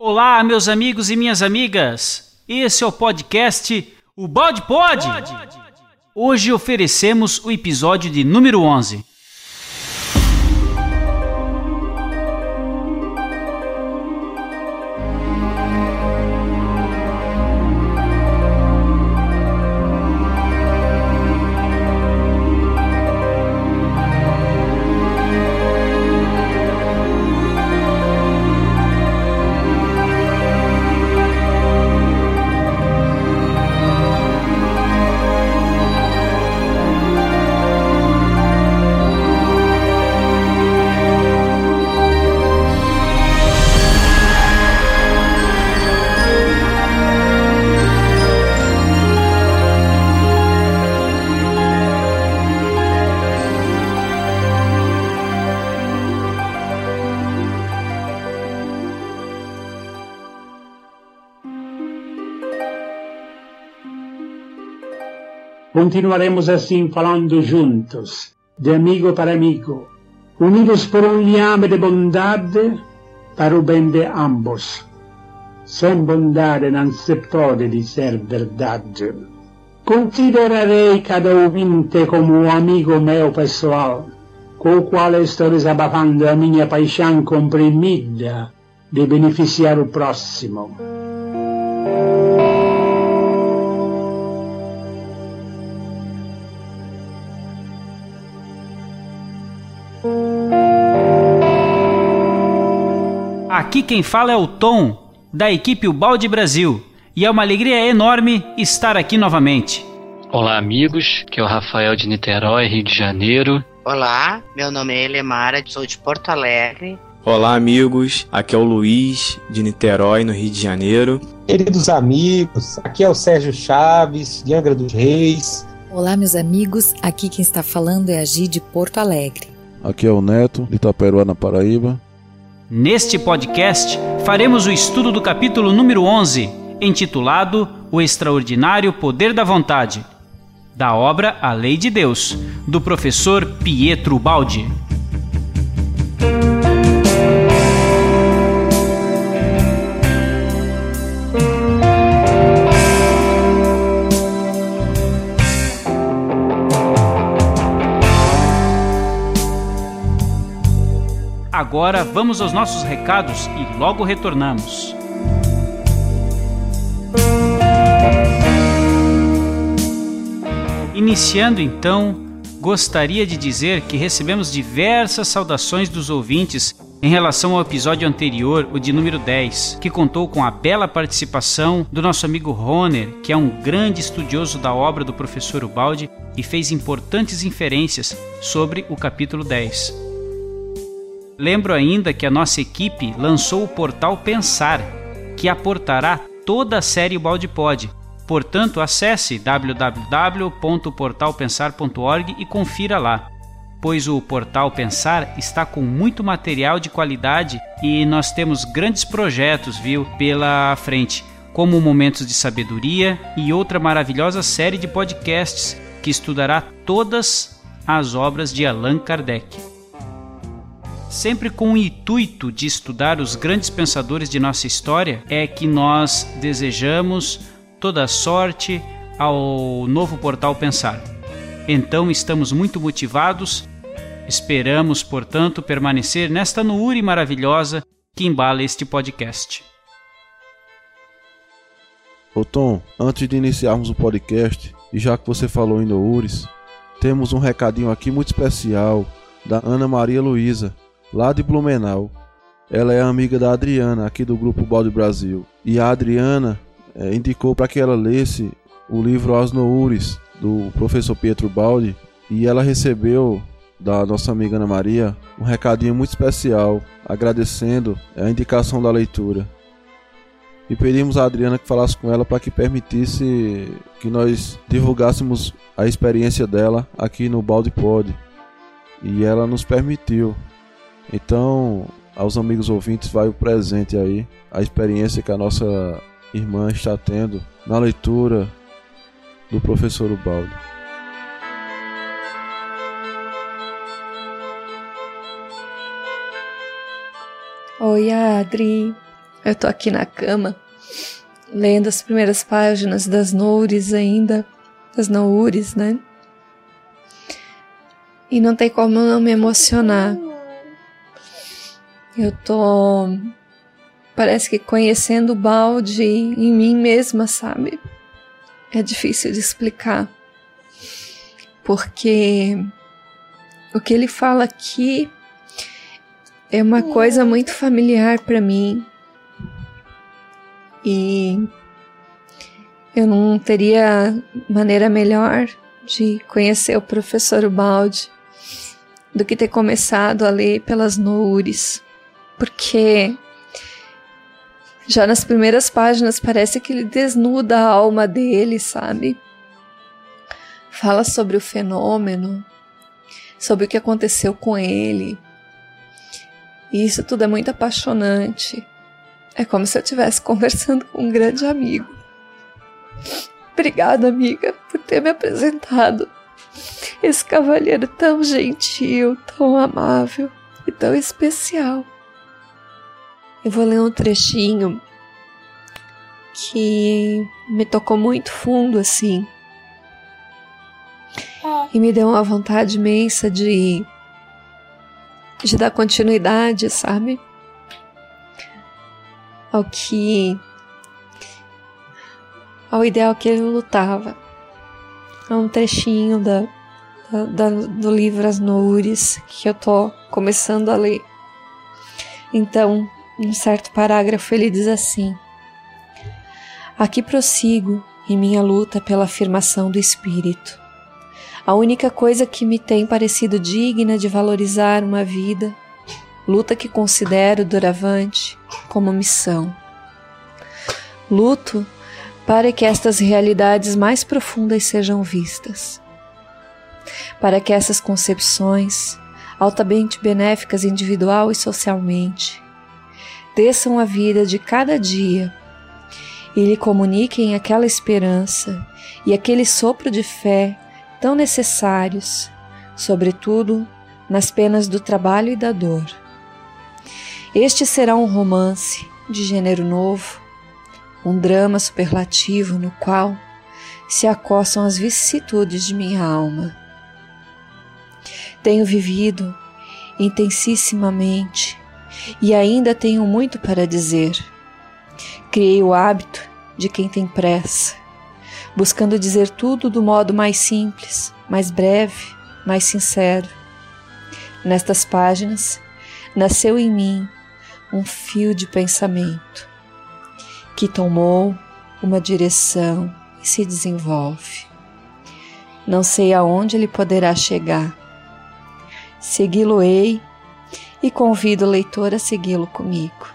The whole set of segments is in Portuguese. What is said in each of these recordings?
Olá, meus amigos e minhas amigas. Esse é o podcast O Bode Pode. Hoje oferecemos o episódio de número 11. Continuaremos assim falando juntos, de amigo para amigo, unidos por um liame de bondade para o bem de ambos. Sem bondade não se pode dizer verdade. Considerarei cada ouvinte como um amigo meu pessoal, com o qual estou desabafando a minha paixão comprimida de beneficiar o próximo. Aqui quem fala é o Tom, da equipe Balde Brasil, e é uma alegria enorme estar aqui novamente. Olá, amigos, que é o Rafael de Niterói, Rio de Janeiro. Olá, meu nome é Elemara, sou de Porto Alegre. Olá, amigos, aqui é o Luiz, de Niterói, no Rio de Janeiro. Queridos amigos, aqui é o Sérgio Chaves, de Angra dos Reis. Olá, meus amigos, aqui quem está falando é a Gi de Porto Alegre. Aqui é o Neto, de Itaperuá, na Paraíba. Neste podcast, faremos o estudo do capítulo número 11, intitulado O Extraordinário Poder da Vontade, da obra A Lei de Deus, do professor Pietro Baldi. Agora vamos aos nossos recados e logo retornamos. Iniciando então, gostaria de dizer que recebemos diversas saudações dos ouvintes em relação ao episódio anterior, o de número 10, que contou com a bela participação do nosso amigo Roner, que é um grande estudioso da obra do professor Ubaldi e fez importantes inferências sobre o capítulo 10. Lembro ainda que a nossa equipe lançou o portal Pensar, que aportará toda a série Balde Pod. Portanto, acesse www.portalpensar.org e confira lá, pois o Portal Pensar está com muito material de qualidade e nós temos grandes projetos, viu, pela frente, como Momentos de Sabedoria e outra maravilhosa série de podcasts que estudará todas as obras de Allan Kardec sempre com o intuito de estudar os grandes pensadores de nossa história, é que nós desejamos toda sorte ao novo portal Pensar. Então estamos muito motivados, esperamos, portanto, permanecer nesta nuure maravilhosa que embala este podcast. Ô Tom, antes de iniciarmos o podcast, e já que você falou em Noures, temos um recadinho aqui muito especial da Ana Maria Luísa, lá de Blumenau. Ela é amiga da Adriana, aqui do Grupo Balde Brasil. E a Adriana é, indicou para que ela lesse o livro As Noures, do professor Pietro Baldi. E ela recebeu da nossa amiga Ana Maria um recadinho muito especial, agradecendo a indicação da leitura. E pedimos a Adriana que falasse com ela para que permitisse que nós divulgássemos a experiência dela aqui no Balde Pod. E ela nos permitiu. Então, aos amigos ouvintes, vai o presente aí, a experiência que a nossa irmã está tendo na leitura do professor Ubaldo. Oi, Adri. Eu tô aqui na cama, lendo as primeiras páginas das Noures ainda, das Noures, né? E não tem como não me emocionar. Eu tô. Parece que conhecendo o balde em mim mesma, sabe? É difícil de explicar. Porque o que ele fala aqui é uma coisa muito familiar para mim. E eu não teria maneira melhor de conhecer o professor Balde do que ter começado a ler pelas Noures, porque já nas primeiras páginas parece que ele desnuda a alma dele, sabe? Fala sobre o fenômeno, sobre o que aconteceu com ele. E isso tudo é muito apaixonante. É como se eu estivesse conversando com um grande amigo. Obrigada, amiga, por ter me apresentado esse cavalheiro tão gentil, tão amável e tão especial. Eu vou ler um trechinho que me tocou muito fundo assim. E me deu uma vontade imensa de de dar continuidade, sabe? Ao que ao ideal que ele lutava. É um trechinho da, da, da, do livro As Noures que eu tô começando a ler. Então, um certo parágrafo ele diz assim: Aqui prossigo em minha luta pela afirmação do espírito. A única coisa que me tem parecido digna de valorizar uma vida, luta que considero doravante como missão. Luto para que estas realidades mais profundas sejam vistas, para que essas concepções, altamente benéficas individual e socialmente, desçam a vida de cada dia e lhe comuniquem aquela esperança e aquele sopro de fé tão necessários, sobretudo nas penas do trabalho e da dor. Este será um romance de gênero novo, um drama superlativo no qual se acossam as vicissitudes de minha alma. Tenho vivido intensissimamente e ainda tenho muito para dizer. Criei o hábito de quem tem pressa, buscando dizer tudo do modo mais simples, mais breve, mais sincero. Nestas páginas, nasceu em mim um fio de pensamento que tomou uma direção e se desenvolve. Não sei aonde ele poderá chegar. Segui-lo-ei e convido o leitor a segui-lo comigo.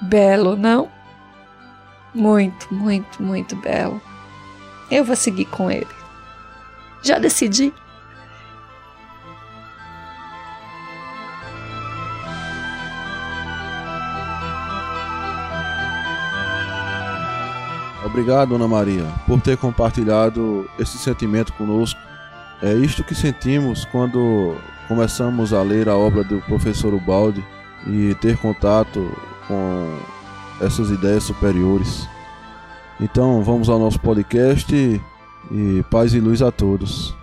Belo, não? Muito, muito, muito belo. Eu vou seguir com ele. Já decidi. Obrigado, Ana Maria, por ter compartilhado esse sentimento conosco. É isto que sentimos quando começamos a ler a obra do professor Ubaldi e ter contato com essas ideias superiores. Então, vamos ao nosso podcast e paz e luz a todos.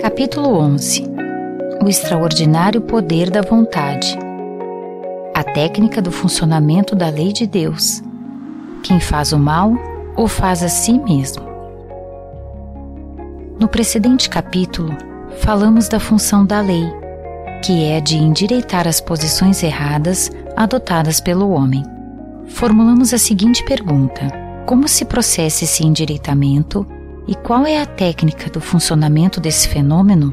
Capítulo 11 O extraordinário poder da vontade. A técnica do funcionamento da lei de Deus. Quem faz o mal, o faz a si mesmo. No precedente capítulo, falamos da função da lei, que é de endireitar as posições erradas adotadas pelo homem. Formulamos a seguinte pergunta: Como se processa esse endireitamento e qual é a técnica do funcionamento desse fenômeno?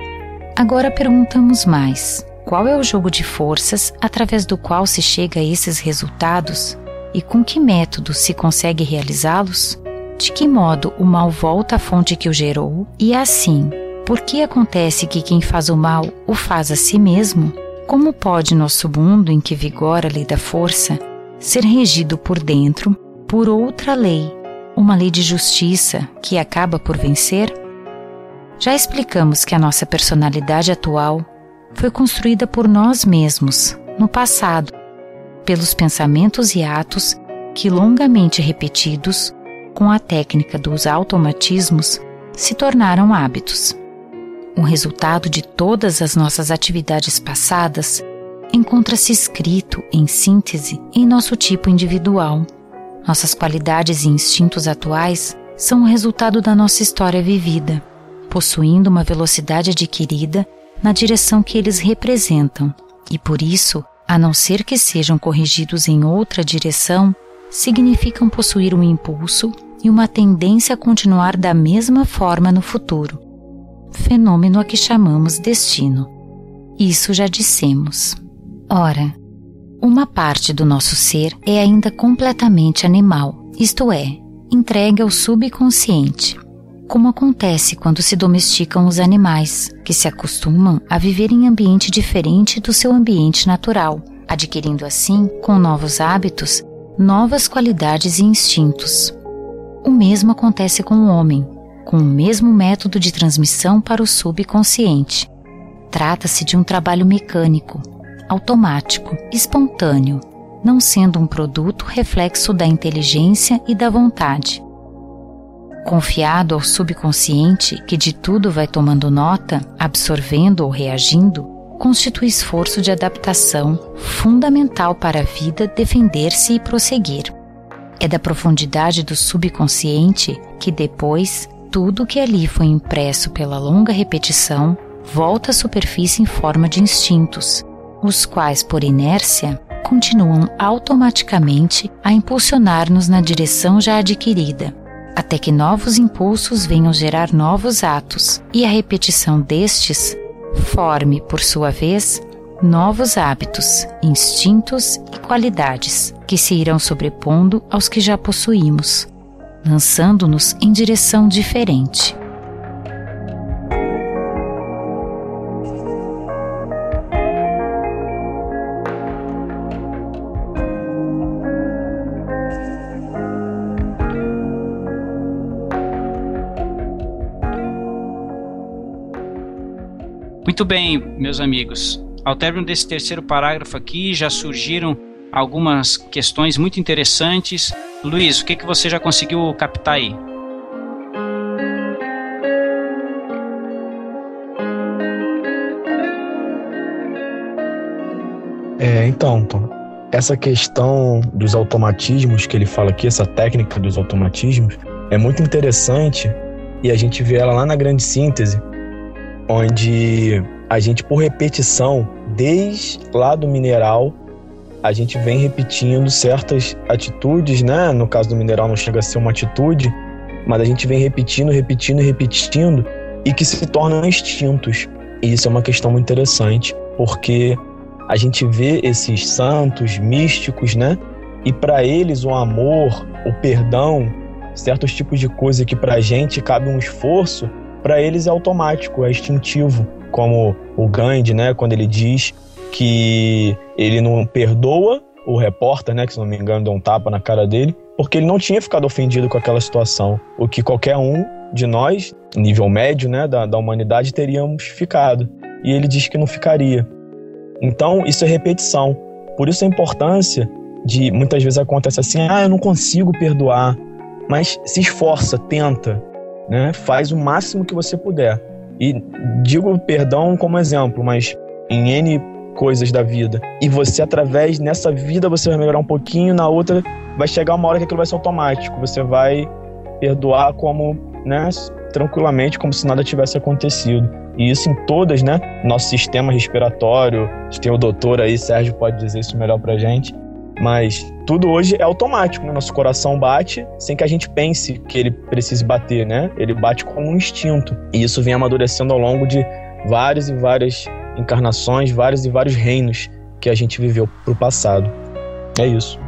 Agora perguntamos mais: qual é o jogo de forças através do qual se chega a esses resultados e com que método se consegue realizá-los? De que modo o mal volta à fonte que o gerou? E assim, por que acontece que quem faz o mal o faz a si mesmo? Como pode nosso mundo, em que vigora a lei da força, ser regido por dentro por outra lei, uma lei de justiça que acaba por vencer? Já explicamos que a nossa personalidade atual foi construída por nós mesmos, no passado, pelos pensamentos e atos que, longamente repetidos, com a técnica dos automatismos, se tornaram hábitos. O resultado de todas as nossas atividades passadas encontra-se escrito, em síntese, em nosso tipo individual. Nossas qualidades e instintos atuais são o resultado da nossa história vivida possuindo uma velocidade adquirida na direção que eles representam, e por isso, a não ser que sejam corrigidos em outra direção, significam possuir um impulso e uma tendência a continuar da mesma forma no futuro. Fenômeno a que chamamos destino. Isso já dissemos. Ora, uma parte do nosso ser é ainda completamente animal, isto é, entregue ao subconsciente como acontece quando se domesticam os animais, que se acostumam a viver em ambiente diferente do seu ambiente natural, adquirindo assim, com novos hábitos, novas qualidades e instintos. O mesmo acontece com o homem, com o mesmo método de transmissão para o subconsciente. Trata-se de um trabalho mecânico, automático, espontâneo, não sendo um produto reflexo da inteligência e da vontade confiado ao subconsciente que de tudo vai tomando nota, absorvendo ou reagindo, constitui esforço de adaptação fundamental para a vida defender-se e prosseguir. É da profundidade do subconsciente que depois tudo que ali foi impresso pela longa repetição volta à superfície em forma de instintos, os quais, por inércia, continuam automaticamente a impulsionar-nos na direção já adquirida até que novos impulsos venham gerar novos atos e a repetição destes forme, por sua vez, novos hábitos, instintos e qualidades que se irão sobrepondo aos que já possuímos, lançando-nos em direção diferente. Muito bem, meus amigos. Ao término desse terceiro parágrafo aqui, já surgiram algumas questões muito interessantes. Luiz, o que, que você já conseguiu captar aí? É, então, Tom, essa questão dos automatismos que ele fala aqui, essa técnica dos automatismos, é muito interessante e a gente vê ela lá na grande síntese, onde a gente, por repetição, desde lá do mineral, a gente vem repetindo certas atitudes, né? No caso do mineral não chega a ser uma atitude, mas a gente vem repetindo, repetindo, repetindo e que se tornam instintos. E isso é uma questão muito interessante, porque a gente vê esses santos místicos, né? E para eles o amor, o perdão, certos tipos de coisa que para a gente cabe um esforço, para eles é automático, é instintivo, como o Gandhi, né, quando ele diz que ele não perdoa o repórter, né, que se não me engano deu um tapa na cara dele, porque ele não tinha ficado ofendido com aquela situação, o que qualquer um de nós, nível médio, né, da, da humanidade, teríamos ficado. E ele diz que não ficaria. Então, isso é repetição. Por isso a importância de muitas vezes acontece assim: ah, eu não consigo perdoar. Mas se esforça, tenta, né? Faz o máximo que você puder. E digo perdão como exemplo, mas em N coisas da vida. E você, através nessa vida, você vai melhorar um pouquinho, na outra, vai chegar uma hora que aquilo vai ser automático. Você vai perdoar como, né, tranquilamente, como se nada tivesse acontecido. E isso em todas, né? Nosso sistema respiratório, tem o doutor aí, Sérgio pode dizer isso melhor pra gente. Mas tudo hoje é automático, né? Nosso coração bate sem que a gente pense que ele precise bater, né? Ele bate como um instinto. E isso vem amadurecendo ao longo de várias e várias encarnações, vários e vários reinos que a gente viveu pro passado. É isso.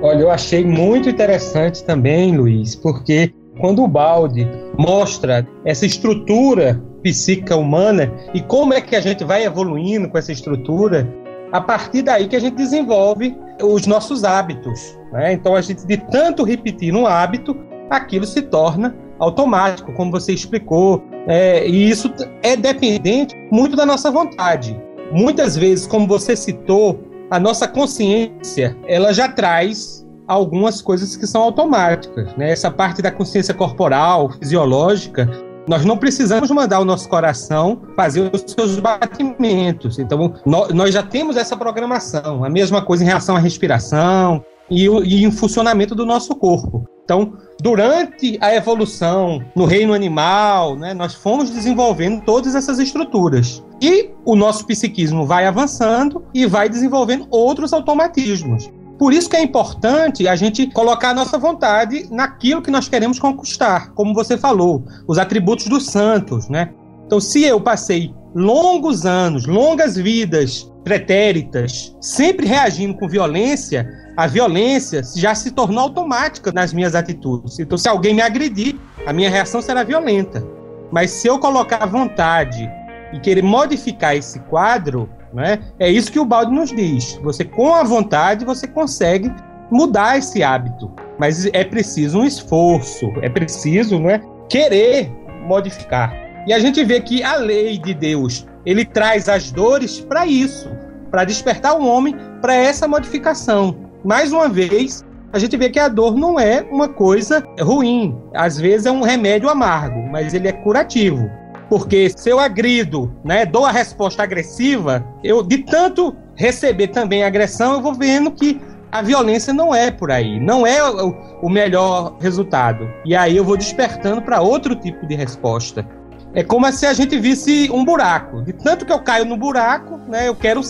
Olha, eu achei muito interessante também, Luiz, porque quando o balde mostra essa estrutura psíquica humana e como é que a gente vai evoluindo com essa estrutura, a partir daí que a gente desenvolve os nossos hábitos. Né? Então, a gente, de tanto repetir um hábito, aquilo se torna automático, como você explicou. É, e isso é dependente muito da nossa vontade. Muitas vezes, como você citou, a nossa consciência ela já traz algumas coisas que são automáticas. Né? Essa parte da consciência corporal, fisiológica, nós não precisamos mandar o nosso coração fazer os seus batimentos. Então, nós já temos essa programação. A mesma coisa em relação à respiração e, e em funcionamento do nosso corpo. Então, durante a evolução no reino animal, né, nós fomos desenvolvendo todas essas estruturas. E o nosso psiquismo vai avançando e vai desenvolvendo outros automatismos. Por isso que é importante a gente colocar a nossa vontade naquilo que nós queremos conquistar, como você falou, os atributos dos santos, né? Então, se eu passei longos anos, longas vidas pretéritas, sempre reagindo com violência, a violência já se tornou automática nas minhas atitudes. Então, se alguém me agredir, a minha reação será violenta. Mas se eu colocar a vontade e querer modificar esse quadro, né? É isso que o balde nos diz. Você, com a vontade, você consegue mudar esse hábito. Mas é preciso um esforço, é preciso né, querer modificar. E a gente vê que a lei de Deus, ele traz as dores para isso, para despertar o homem para essa modificação. Mais uma vez, a gente vê que a dor não é uma coisa ruim. Às vezes é um remédio amargo, mas ele é curativo. Porque se eu agrido, né, dou a resposta agressiva, eu de tanto receber também agressão, eu vou vendo que a violência não é por aí, não é o, o melhor resultado. E aí eu vou despertando para outro tipo de resposta. É como se a gente visse um buraco. De tanto que eu caio no buraco, né, eu quero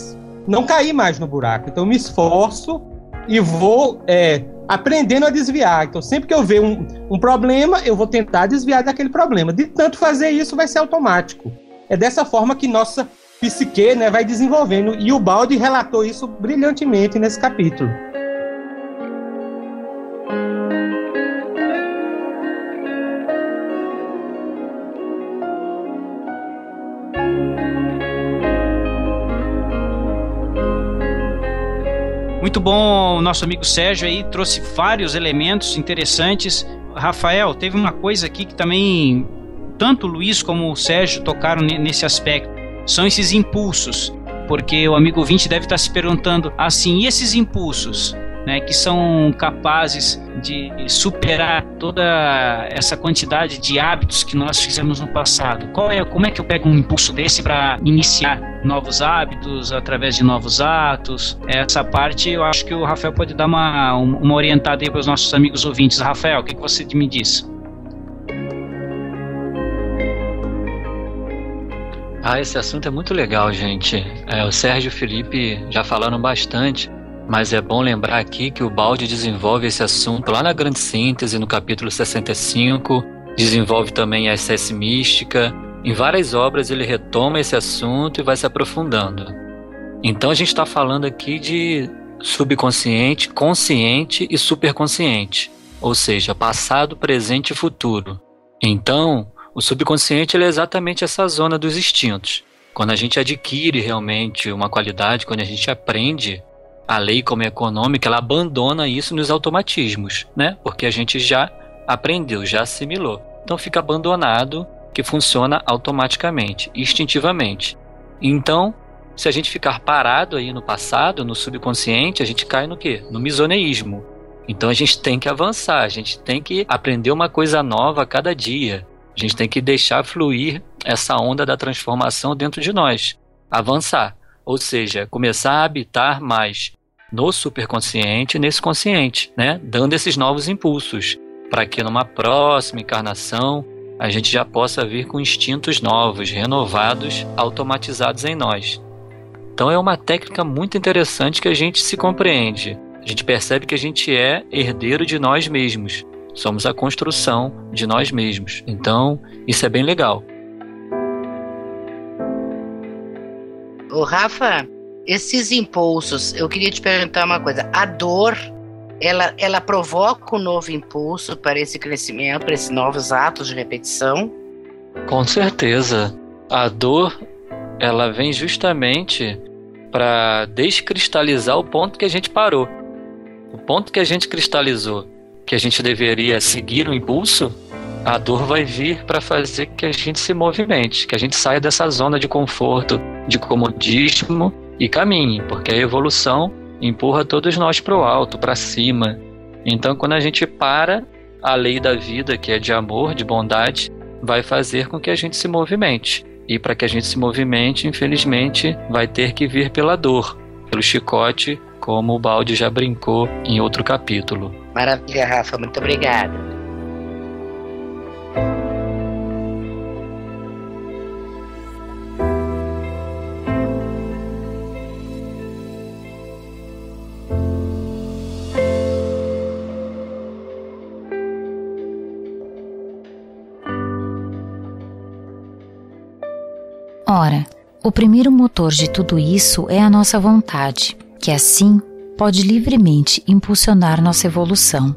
não cair mais no buraco. Então eu me esforço e vou é, aprendendo a desviar. Então, sempre que eu ver um, um problema, eu vou tentar desviar daquele problema. De tanto fazer isso, vai ser automático. É dessa forma que nossa psique né, vai desenvolvendo. E o Balde relatou isso brilhantemente nesse capítulo. Muito bom, nosso amigo Sérgio aí trouxe vários elementos interessantes. Rafael, teve uma coisa aqui que também tanto o Luiz como o Sérgio tocaram nesse aspecto. São esses impulsos. Porque o amigo 20 deve estar se perguntando assim, e esses impulsos? né, que são capazes de superar toda essa quantidade de hábitos que nós fizemos no passado. Qual é, como é que eu pego um impulso desse para iniciar novos hábitos através de novos atos? Essa parte eu acho que o Rafael pode dar uma, uma orientada aí para os nossos amigos ouvintes. Rafael, o que, que você me diz? Ah, esse assunto é muito legal, gente. É, o Sérgio e o Felipe já falaram bastante mas é bom lembrar aqui que o Balde desenvolve esse assunto lá na Grande Síntese, no capítulo 65, desenvolve também a SS Mística. Em várias obras ele retoma esse assunto e vai se aprofundando. Então a gente está falando aqui de subconsciente, consciente e superconsciente, ou seja, passado, presente e futuro. Então, o subconsciente é exatamente essa zona dos instintos. Quando a gente adquire realmente uma qualidade, quando a gente aprende a lei como é econômica, ela abandona isso nos automatismos, né? Porque a gente já aprendeu, já assimilou. Então fica abandonado, que funciona automaticamente, instintivamente. Então, se a gente ficar parado aí no passado, no subconsciente, a gente cai no quê? No misoneísmo. Então a gente tem que avançar, a gente tem que aprender uma coisa nova a cada dia. A gente tem que deixar fluir essa onda da transformação dentro de nós, avançar. Ou seja, começar a habitar mais no superconsciente e nesse consciente, né? Dando esses novos impulsos para que numa próxima encarnação a gente já possa vir com instintos novos, renovados, automatizados em nós. Então é uma técnica muito interessante que a gente se compreende. A gente percebe que a gente é herdeiro de nós mesmos. Somos a construção de nós mesmos. Então, isso é bem legal. O Rafa, esses impulsos, eu queria te perguntar uma coisa. A dor, ela, ela provoca um novo impulso para esse crescimento, para esses novos atos de repetição? Com certeza. A dor, ela vem justamente para descristalizar o ponto que a gente parou. O ponto que a gente cristalizou, que a gente deveria seguir o impulso, a dor vai vir para fazer que a gente se movimente, que a gente saia dessa zona de conforto, de comodismo e caminhe, porque a evolução empurra todos nós para o alto, para cima. Então, quando a gente para, a lei da vida, que é de amor, de bondade, vai fazer com que a gente se movimente. E para que a gente se movimente, infelizmente, vai ter que vir pela dor, pelo chicote, como o Balde já brincou em outro capítulo. Maravilha, Rafa, muito obrigado. O primeiro motor de tudo isso é a nossa vontade, que assim pode livremente impulsionar nossa evolução,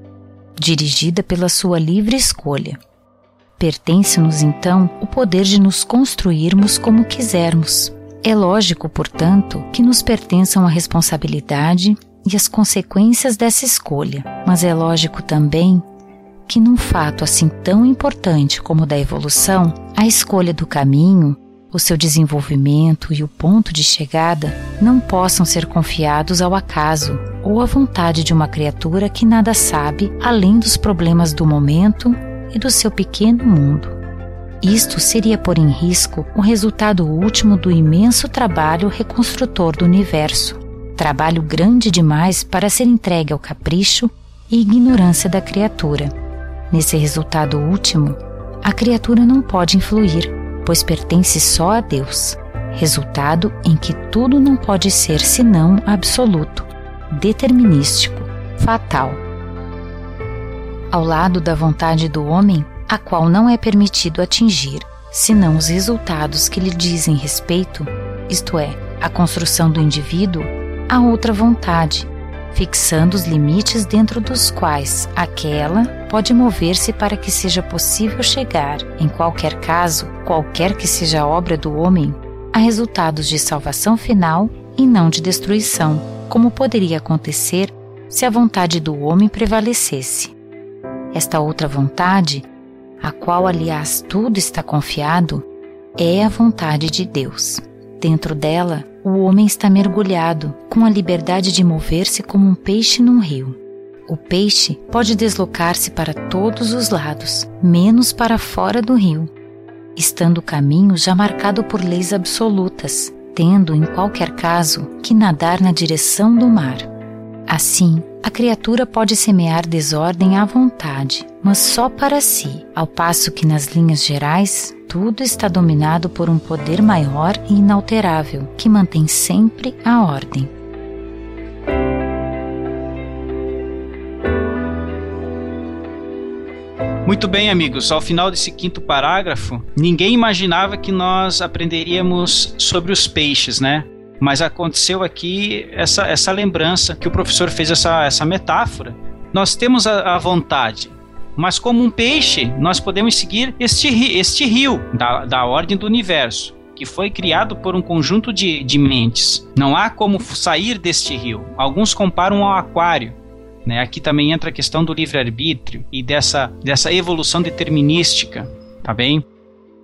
dirigida pela sua livre escolha. Pertence-nos então o poder de nos construirmos como quisermos. É lógico, portanto, que nos pertençam a responsabilidade e as consequências dessa escolha, mas é lógico também que num fato assim tão importante como o da evolução, a escolha do caminho o seu desenvolvimento e o ponto de chegada não possam ser confiados ao acaso ou à vontade de uma criatura que nada sabe além dos problemas do momento e do seu pequeno mundo. Isto seria pôr em risco o resultado último do imenso trabalho reconstrutor do universo, trabalho grande demais para ser entregue ao capricho e ignorância da criatura. Nesse resultado último, a criatura não pode influir, pois pertence só a Deus, resultado em que tudo não pode ser senão absoluto, determinístico, fatal. Ao lado da vontade do homem, a qual não é permitido atingir, senão os resultados que lhe dizem respeito, isto é, a construção do indivíduo, há outra vontade, fixando os limites dentro dos quais aquela pode mover-se para que seja possível chegar, em qualquer caso, qualquer que seja a obra do homem, a resultados de salvação final e não de destruição, como poderia acontecer se a vontade do homem prevalecesse. Esta outra vontade, a qual aliás tudo está confiado, é a vontade de Deus. Dentro dela, o homem está mergulhado, com a liberdade de mover-se como um peixe num rio. O peixe pode deslocar-se para todos os lados, menos para fora do rio, estando o caminho já marcado por leis absolutas, tendo, em qualquer caso, que nadar na direção do mar. Assim, a criatura pode semear desordem à vontade, mas só para si, ao passo que nas linhas gerais tudo está dominado por um poder maior e inalterável que mantém sempre a ordem. Muito bem, amigos. Ao final desse quinto parágrafo, ninguém imaginava que nós aprenderíamos sobre os peixes, né? Mas aconteceu aqui essa, essa lembrança que o professor fez essa, essa metáfora. Nós temos a, a vontade, mas como um peixe, nós podemos seguir este, este rio da, da ordem do universo, que foi criado por um conjunto de, de mentes. Não há como sair deste rio. Alguns comparam ao aquário. Né? Aqui também entra a questão do livre-arbítrio e dessa, dessa evolução determinística, tá bem?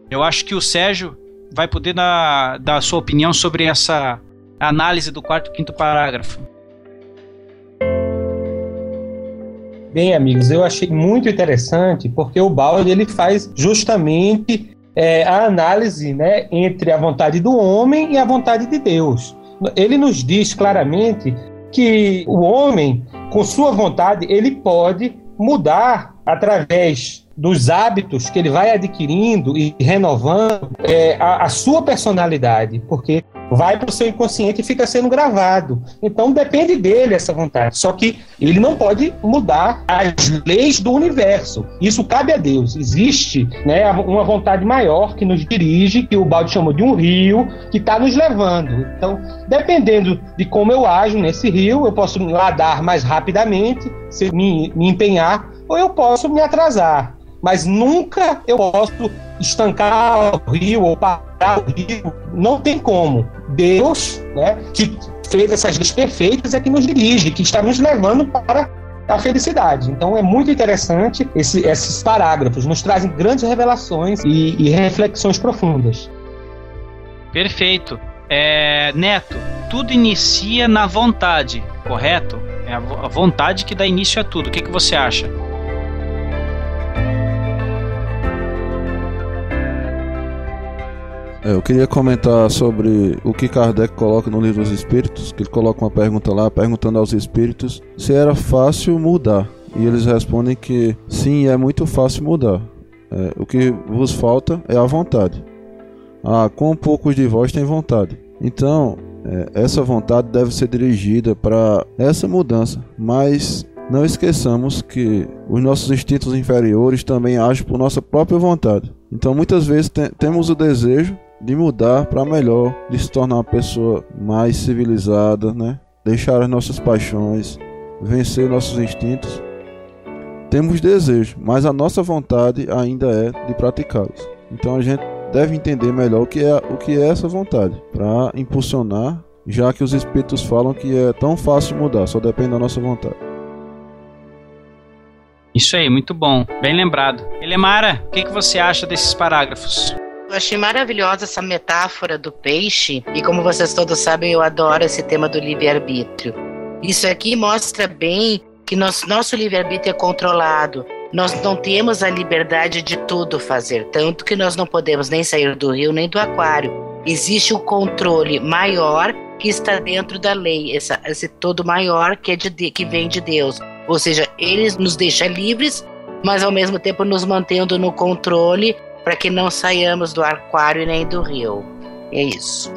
Eu acho que o Sérgio vai poder dar, dar a sua opinião sobre essa análise do quarto e quinto parágrafo. Bem, amigos, eu achei muito interessante porque o Balde ele faz justamente é, a análise né, entre a vontade do homem e a vontade de Deus. Ele nos diz claramente que o homem, com sua vontade, ele pode mudar através dos hábitos que ele vai adquirindo e renovando é, a, a, sua personalidade, porque vai para o seu inconsciente e fica sendo gravado. Então depende dele essa vontade. Só que ele não pode mudar as leis do universo. Isso cabe a Deus. Existe né, uma vontade maior que nos dirige, que o Balde chamou de um rio, que está nos levando. Então, dependendo de como eu ajo nesse rio, eu posso nadar mais rapidamente, se me, me empenhar, ou eu posso me atrasar mas nunca eu posso estancar o rio ou parar o rio. Não tem como. Deus, né, que fez essas leis perfeitas, é que nos dirige, que está nos levando para a felicidade. Então é muito interessante esse, esses parágrafos, nos trazem grandes revelações e, e reflexões profundas. Perfeito. É, Neto, tudo inicia na vontade, correto? É a vontade que dá início a tudo. O que, que você acha? É, eu queria comentar sobre o que Kardec coloca no livro dos Espíritos, que ele coloca uma pergunta lá, perguntando aos espíritos se era fácil mudar. E eles respondem que sim, é muito fácil mudar. É, o que vos falta é a vontade. Ah, com poucos de vós tem vontade. Então, é, essa vontade deve ser dirigida para essa mudança, mas não esqueçamos que os nossos instintos inferiores também agem por nossa própria vontade. Então, muitas vezes te temos o desejo de mudar para melhor, de se tornar uma pessoa mais civilizada, né? Deixar as nossas paixões, vencer nossos instintos. Temos desejo, mas a nossa vontade ainda é de praticá-los. Então a gente deve entender melhor o que é, o que é essa vontade para impulsionar, já que os espíritos falam que é tão fácil mudar, só depende da nossa vontade. Isso aí, muito bom. Bem lembrado. Elemara, o que, que você acha desses parágrafos? Eu achei maravilhosa essa metáfora do peixe, e como vocês todos sabem, eu adoro esse tema do livre-arbítrio. Isso aqui mostra bem que nosso, nosso livre-arbítrio é controlado. Nós não temos a liberdade de tudo fazer, tanto que nós não podemos nem sair do rio nem do aquário. Existe um controle maior que está dentro da lei, essa, esse todo maior que, é de, que vem de Deus. Ou seja, ele nos deixa livres, mas ao mesmo tempo nos mantendo no controle para que não saiamos do aquário nem do rio. É isso.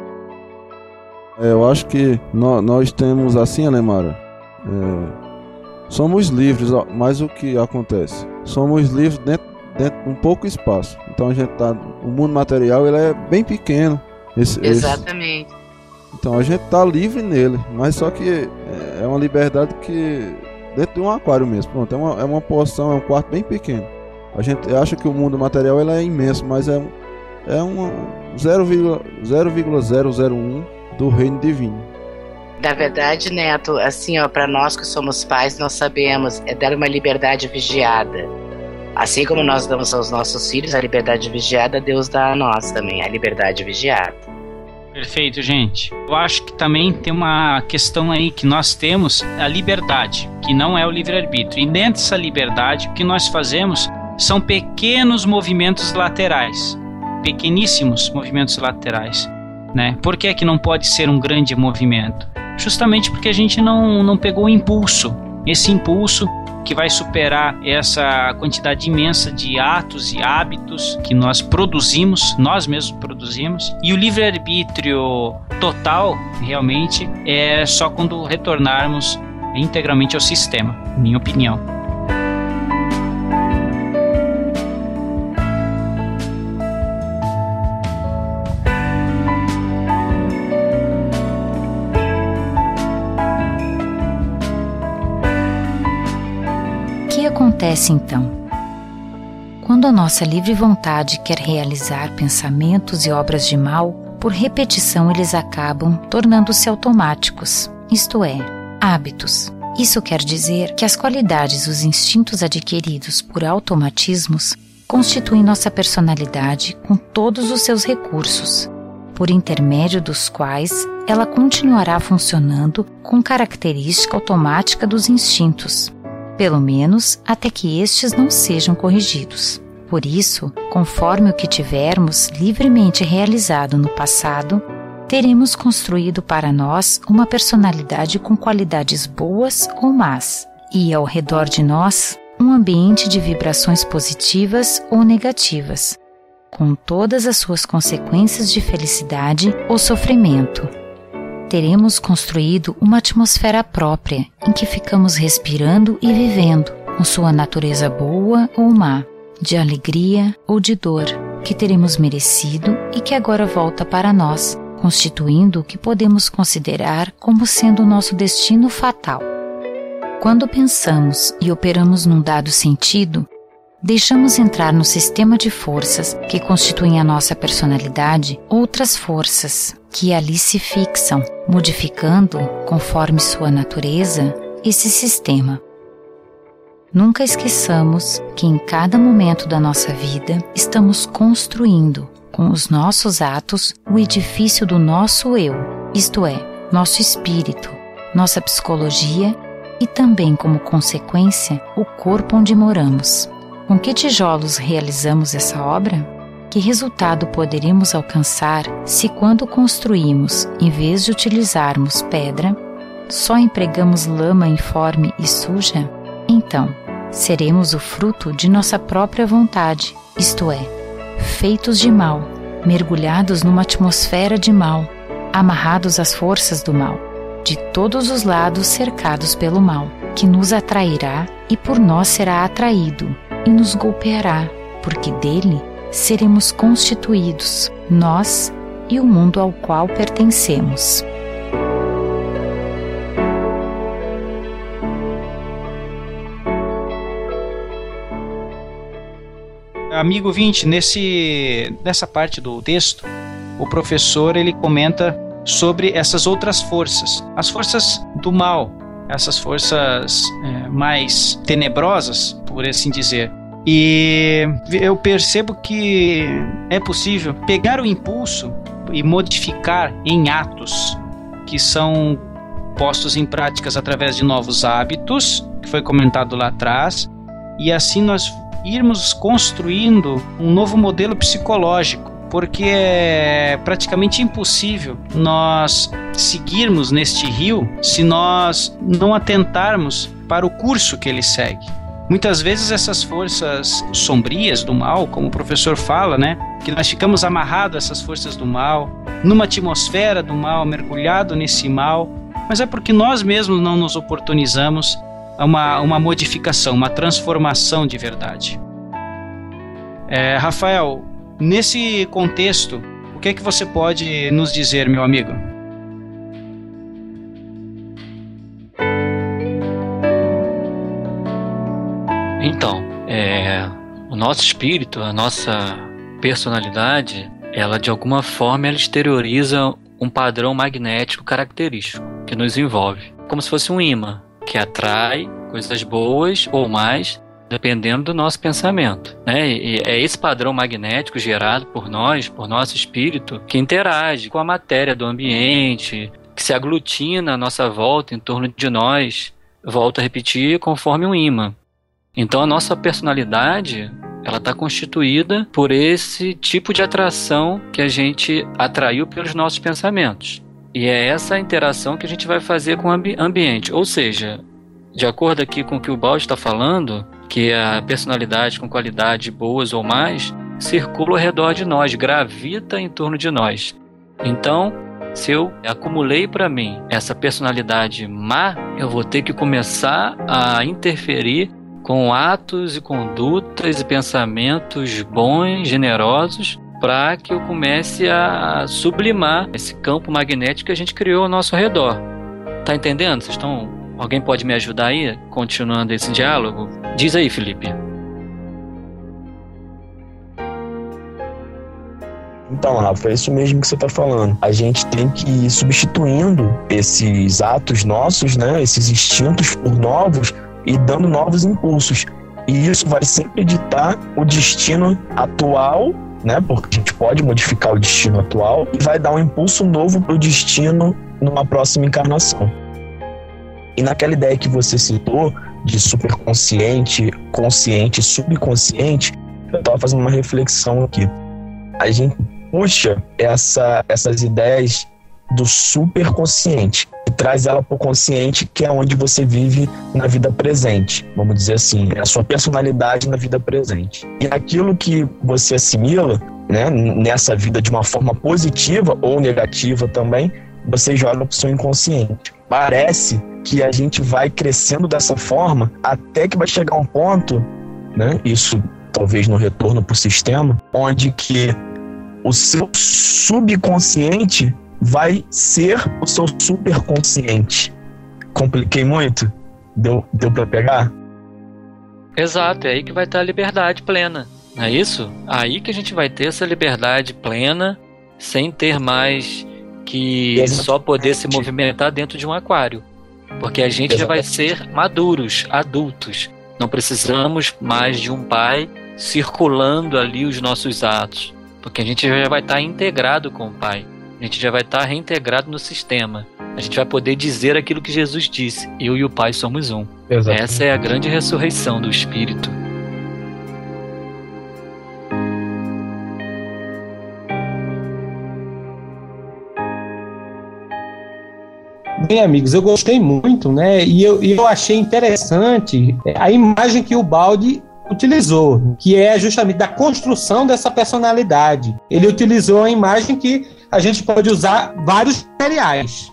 É, eu acho que nós, nós temos assim, Alemara. É, somos livres, mas o que acontece? Somos livres dentro, dentro de um pouco espaço. Então a gente tá. O mundo material ele é bem pequeno. Esse, Exatamente. Esse, então a gente tá livre nele, mas só que é uma liberdade que dentro de um aquário mesmo. Pronto, é uma, é uma porção, é um quarto bem pequeno. A gente acha que o mundo material ele é imenso, mas é, é um 0,001 do reino divino. Na verdade, Neto, assim, ó, para nós que somos pais, nós sabemos é dar uma liberdade vigiada. Assim como nós damos aos nossos filhos a liberdade vigiada, Deus dá a nós também a liberdade vigiada. Perfeito, gente. Eu acho que também tem uma questão aí que nós temos a liberdade, que não é o livre-arbítrio. E dentro dessa liberdade, o que nós fazemos são pequenos movimentos laterais, pequeníssimos movimentos laterais. Né? Por que, é que não pode ser um grande movimento? Justamente porque a gente não, não pegou o impulso. Esse impulso que vai superar essa quantidade imensa de atos e hábitos que nós produzimos, nós mesmos produzimos. E o livre-arbítrio total, realmente, é só quando retornarmos integralmente ao sistema, minha opinião. Acontece então? Quando a nossa livre vontade quer realizar pensamentos e obras de mal, por repetição eles acabam tornando-se automáticos, isto é, hábitos. Isso quer dizer que as qualidades os instintos adquiridos por automatismos constituem nossa personalidade com todos os seus recursos, por intermédio dos quais ela continuará funcionando com característica automática dos instintos, pelo menos até que estes não sejam corrigidos. Por isso, conforme o que tivermos livremente realizado no passado, teremos construído para nós uma personalidade com qualidades boas ou más, e ao redor de nós, um ambiente de vibrações positivas ou negativas. com todas as suas consequências de felicidade ou sofrimento. Teremos construído uma atmosfera própria em que ficamos respirando e vivendo, com sua natureza boa ou má, de alegria ou de dor, que teremos merecido e que agora volta para nós, constituindo o que podemos considerar como sendo nosso destino fatal. Quando pensamos e operamos num dado sentido, deixamos entrar no sistema de forças que constituem a nossa personalidade outras forças que ali se fixam, modificando, conforme sua natureza, esse sistema. Nunca esqueçamos que em cada momento da nossa vida estamos construindo, com os nossos atos, o edifício do nosso eu, isto é, nosso espírito, nossa psicologia e também, como consequência, o corpo onde moramos. Com que tijolos realizamos essa obra? Que resultado poderíamos alcançar se, quando construímos, em vez de utilizarmos pedra, só empregamos lama informe e suja? Então, seremos o fruto de nossa própria vontade, isto é, feitos de mal, mergulhados numa atmosfera de mal, amarrados às forças do mal, de todos os lados cercados pelo mal, que nos atrairá e por nós será atraído e nos golpeará, porque dele seremos constituídos, nós e o mundo ao qual pertencemos. Amigo 20, nesse, nessa parte do texto, o professor ele comenta sobre essas outras forças, as forças do mal, essas forças é, mais tenebrosas, por assim dizer. E eu percebo que é possível pegar o impulso e modificar em atos que são postos em práticas através de novos hábitos, que foi comentado lá atrás, e assim nós irmos construindo um novo modelo psicológico, porque é praticamente impossível nós seguirmos neste rio se nós não atentarmos para o curso que ele segue. Muitas vezes essas forças sombrias do mal, como o professor fala, né, que nós ficamos amarrados a essas forças do mal, numa atmosfera do mal, mergulhado nesse mal, mas é porque nós mesmos não nos oportunizamos a uma, uma modificação, uma transformação de verdade. É, Rafael, nesse contexto, o que é que você pode nos dizer, meu amigo? Então, é, o nosso espírito, a nossa personalidade, ela de alguma forma ela exterioriza um padrão magnético característico que nos envolve, como se fosse um imã que atrai coisas boas ou mais, dependendo do nosso pensamento. Né? E é esse padrão magnético gerado por nós, por nosso espírito, que interage com a matéria do ambiente, que se aglutina à nossa volta, em torno de nós, volta a repetir, conforme um imã. Então a nossa personalidade ela está constituída por esse tipo de atração que a gente atraiu pelos nossos pensamentos. E é essa interação que a gente vai fazer com o ambi ambiente. Ou seja, de acordo aqui com o que o Balde está falando, que a personalidade com qualidade boas ou mais circula ao redor de nós, gravita em torno de nós. Então, se eu acumulei para mim essa personalidade má, eu vou ter que começar a interferir com atos e condutas e pensamentos bons, generosos, para que eu comece a sublimar esse campo magnético que a gente criou ao nosso redor. Tá entendendo? Vocês estão. Alguém pode me ajudar aí, continuando esse diálogo? Diz aí, Felipe. Então, Rafa, é isso mesmo que você está falando. A gente tem que ir substituindo esses atos nossos, né, esses instintos por novos e dando novos impulsos. E isso vai sempre ditar o destino atual, né? Porque a gente pode modificar o destino atual e vai dar um impulso novo para o destino numa próxima encarnação. E naquela ideia que você citou de superconsciente, consciente, subconsciente, eu estava fazendo uma reflexão aqui. A gente puxa essa, essas ideias do superconsciente traz ela para o consciente, que é onde você vive na vida presente, vamos dizer assim, é a sua personalidade na vida presente. E aquilo que você assimila né, nessa vida de uma forma positiva ou negativa também, você joga para o seu inconsciente. Parece que a gente vai crescendo dessa forma até que vai chegar um ponto, né, isso talvez no retorno para o sistema, onde que o seu subconsciente vai ser o seu superconsciente. Compliquei muito? Deu, deu para pegar? Exato, é aí que vai estar a liberdade plena. Não é isso? Aí que a gente vai ter essa liberdade plena, sem ter mais que só poder se movimentar dentro de um aquário. Porque a gente já vai ser maduros, adultos. Não precisamos mais de um pai circulando ali os nossos atos. Porque a gente já vai estar integrado com o pai. A gente já vai estar reintegrado no sistema. A gente vai poder dizer aquilo que Jesus disse: Eu e o Pai somos um. Exatamente. Essa é a grande ressurreição do Espírito. Bem, amigos, eu gostei muito, né? E eu, eu achei interessante a imagem que o Balde utilizou, que é justamente da construção dessa personalidade. Ele utilizou a imagem que a gente pode usar vários materiais.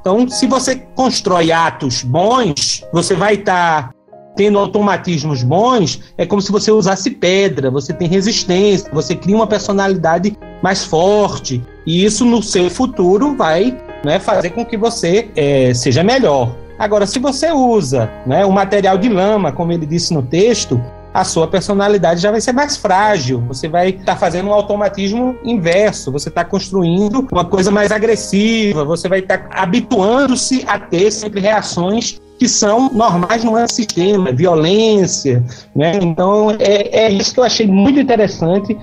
Então, se você constrói atos bons, você vai estar tá tendo automatismos bons, é como se você usasse pedra, você tem resistência, você cria uma personalidade mais forte, e isso no seu futuro vai né, fazer com que você é, seja melhor. Agora, se você usa né, um material de lama, como ele disse no texto, a sua personalidade já vai ser mais frágil. Você vai estar tá fazendo um automatismo inverso. Você está construindo uma coisa mais agressiva. Você vai estar tá habituando-se a ter sempre reações que são normais no sistema, violência, né? Então é, é isso que eu achei muito interessante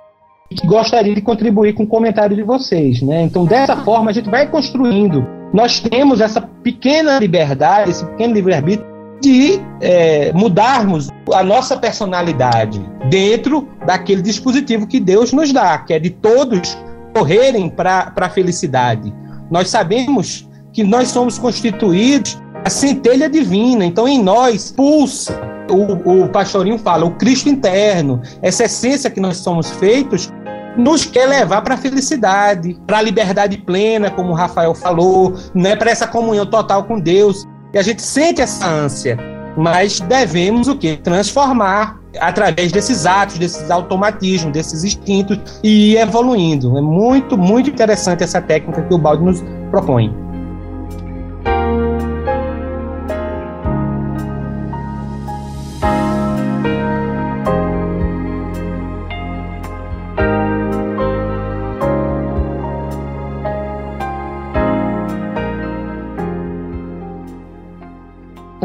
e que gostaria de contribuir com o comentário de vocês, né? Então dessa forma a gente vai construindo. Nós temos essa pequena liberdade, esse pequeno livre-arbítrio de é, mudarmos a nossa personalidade dentro daquele dispositivo que Deus nos dá, que é de todos correrem para a felicidade. Nós sabemos que nós somos constituídos a centelha divina, então em nós pulsa, o, o pastorinho fala, o Cristo interno, essa essência que nós somos feitos, nos quer levar para a felicidade, para a liberdade plena, como o Rafael falou, né, para essa comunhão total com Deus. E a gente sente essa ânsia, mas devemos o quê? Transformar através desses atos, desses automatismos, desses instintos e ir evoluindo. É muito, muito interessante essa técnica que o Balde nos propõe.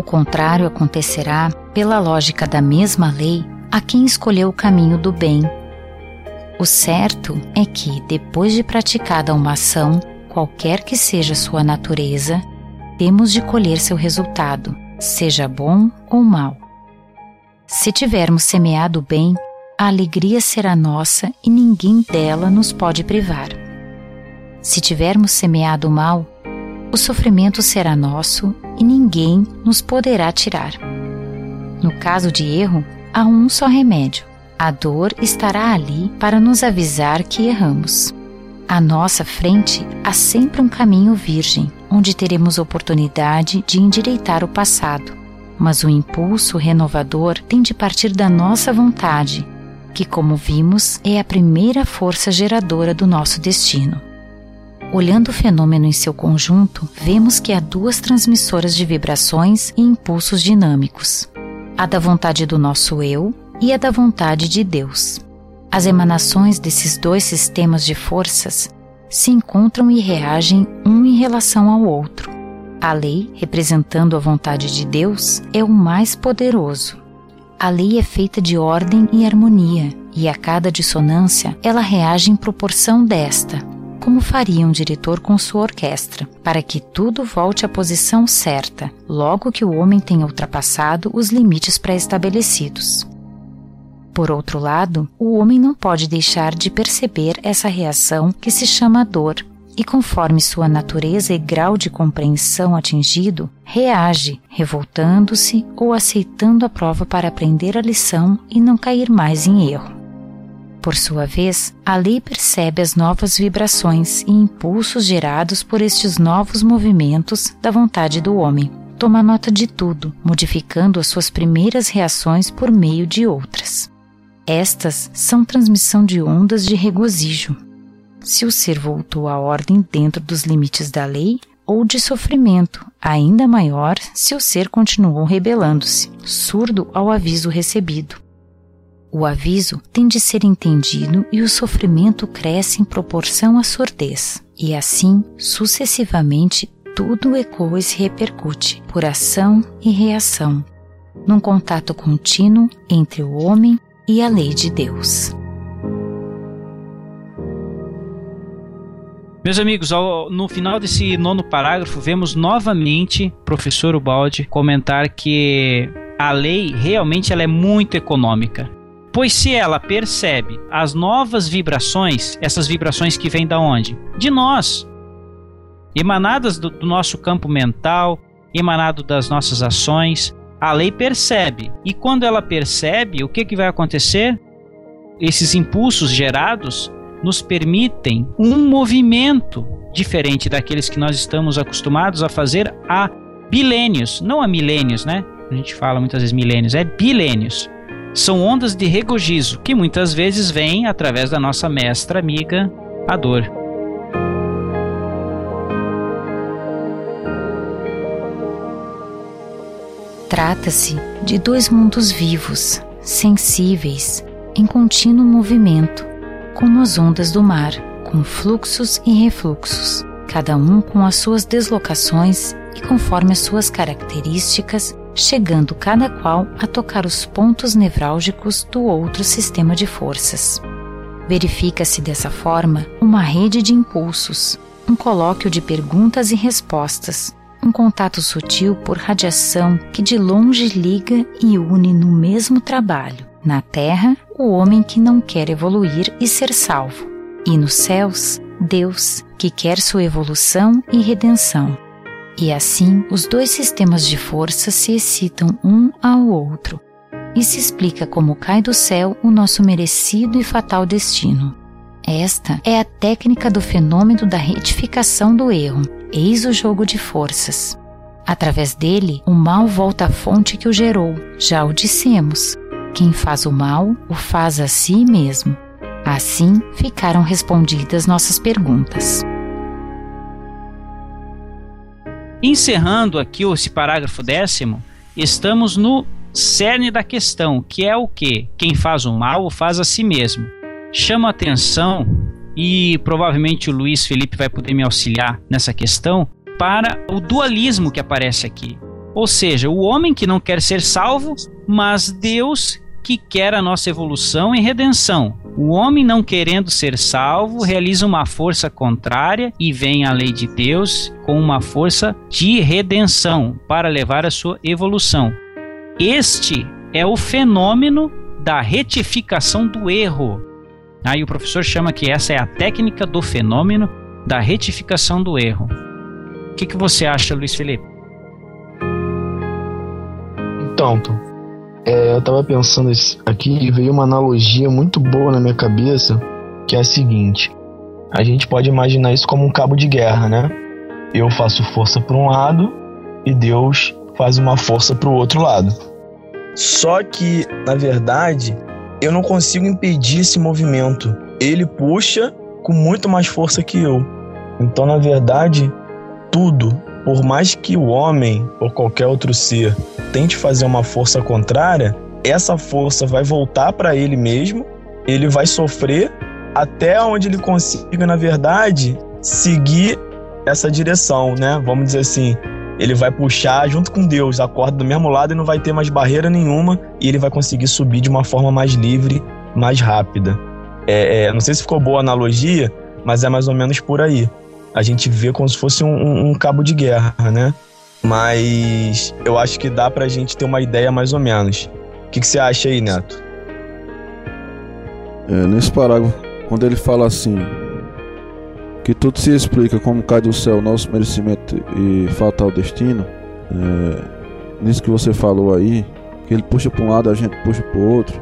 Contrário acontecerá, pela lógica da mesma lei, a quem escolheu o caminho do bem. O certo é que, depois de praticada uma ação, qualquer que seja sua natureza, temos de colher seu resultado, seja bom ou mal. Se tivermos semeado o bem, a alegria será nossa e ninguém dela nos pode privar. Se tivermos semeado o mal, o sofrimento será nosso e ninguém nos poderá tirar. No caso de erro, há um só remédio. A dor estará ali para nos avisar que erramos. À nossa frente há sempre um caminho virgem, onde teremos oportunidade de endireitar o passado. Mas o impulso renovador tem de partir da nossa vontade, que, como vimos, é a primeira força geradora do nosso destino. Olhando o fenômeno em seu conjunto, vemos que há duas transmissoras de vibrações e impulsos dinâmicos: a da vontade do nosso eu e a da vontade de Deus. As emanações desses dois sistemas de forças se encontram e reagem um em relação ao outro. A lei, representando a vontade de Deus, é o mais poderoso. A lei é feita de ordem e harmonia, e a cada dissonância ela reage em proporção desta, como faria um diretor com sua orquestra, para que tudo volte à posição certa, logo que o homem tenha ultrapassado os limites pré-estabelecidos. Por outro lado, o homem não pode deixar de perceber essa reação que se chama dor, e conforme sua natureza e grau de compreensão atingido, reage, revoltando-se ou aceitando a prova para aprender a lição e não cair mais em erro. Por sua vez, a lei percebe as novas vibrações e impulsos gerados por estes novos movimentos da vontade do homem. Toma nota de tudo, modificando as suas primeiras reações por meio de outras. Estas são transmissão de ondas de regozijo. Se o ser voltou à ordem dentro dos limites da lei, ou de sofrimento, ainda maior se o ser continuou rebelando-se, surdo ao aviso recebido. O aviso tem de ser entendido e o sofrimento cresce em proporção à surdez, e assim, sucessivamente, tudo ecoa e se repercute, por ação e reação, num contato contínuo entre o homem e a lei de Deus. Meus amigos, ao, no final desse nono parágrafo, vemos novamente professor Ubaldi comentar que a lei realmente ela é muito econômica. Pois se ela percebe as novas vibrações, essas vibrações que vêm da onde? De nós. Emanadas do, do nosso campo mental, emanado das nossas ações, a lei percebe. E quando ela percebe, o que, que vai acontecer? Esses impulsos gerados nos permitem um movimento diferente daqueles que nós estamos acostumados a fazer há bilênios, não há milênios, né? A gente fala muitas vezes milênios, é bilênios. São ondas de regozijo que muitas vezes vêm através da nossa mestra amiga, a dor. Trata-se de dois mundos vivos, sensíveis, em contínuo movimento, como as ondas do mar, com fluxos e refluxos, cada um com as suas deslocações e conforme as suas características, chegando cada qual a tocar os pontos nevrálgicos do outro sistema de forças. Verifica-se dessa forma uma rede de impulsos, um colóquio de perguntas e respostas, um contato sutil por radiação que de longe liga e une no mesmo trabalho na terra, o homem que não quer evoluir e ser salvo, e nos céus, Deus, que quer sua evolução e redenção. E assim, os dois sistemas de força se excitam um ao outro, se explica como cai do céu o nosso merecido e fatal destino. Esta é a técnica do fenômeno da retificação do erro, eis o jogo de forças. Através dele, o mal volta à fonte que o gerou, já o dissemos, quem faz o mal, o faz a si mesmo. Assim ficaram respondidas nossas perguntas. Encerrando aqui esse parágrafo décimo, estamos no cerne da questão, que é o que? Quem faz o mal, o faz a si mesmo. Chama atenção, e provavelmente o Luiz Felipe vai poder me auxiliar nessa questão, para o dualismo que aparece aqui. Ou seja, o homem que não quer ser salvo, mas Deus que quer a nossa evolução e redenção. O homem não querendo ser salvo realiza uma força contrária e vem a lei de Deus com uma força de redenção para levar a sua evolução. Este é o fenômeno da retificação do erro. Aí o professor chama que essa é a técnica do fenômeno da retificação do erro. O que, que você acha, Luiz Felipe? Então, é, eu tava pensando aqui e veio uma analogia muito boa na minha cabeça, que é a seguinte: a gente pode imaginar isso como um cabo de guerra, né? Eu faço força para um lado e Deus faz uma força para o outro lado. Só que, na verdade, eu não consigo impedir esse movimento. Ele puxa com muito mais força que eu. Então, na verdade, tudo, por mais que o homem ou qualquer outro ser tente fazer uma força contrária, essa força vai voltar para ele mesmo, ele vai sofrer até onde ele consiga, na verdade, seguir essa direção, né? Vamos dizer assim, ele vai puxar junto com Deus a corda do mesmo lado e não vai ter mais barreira nenhuma e ele vai conseguir subir de uma forma mais livre, mais rápida. É, é, não sei se ficou boa a analogia, mas é mais ou menos por aí a gente vê como se fosse um, um, cabo de guerra, né? Mas eu acho que dá pra gente ter uma ideia mais ou menos. O que, que você acha aí, Neto? É, nesse parágrafo, quando ele fala assim, que tudo se explica como cai do céu nosso merecimento e fatal destino, é, nisso que você falou aí, que ele puxa para um lado, a gente puxa para o outro,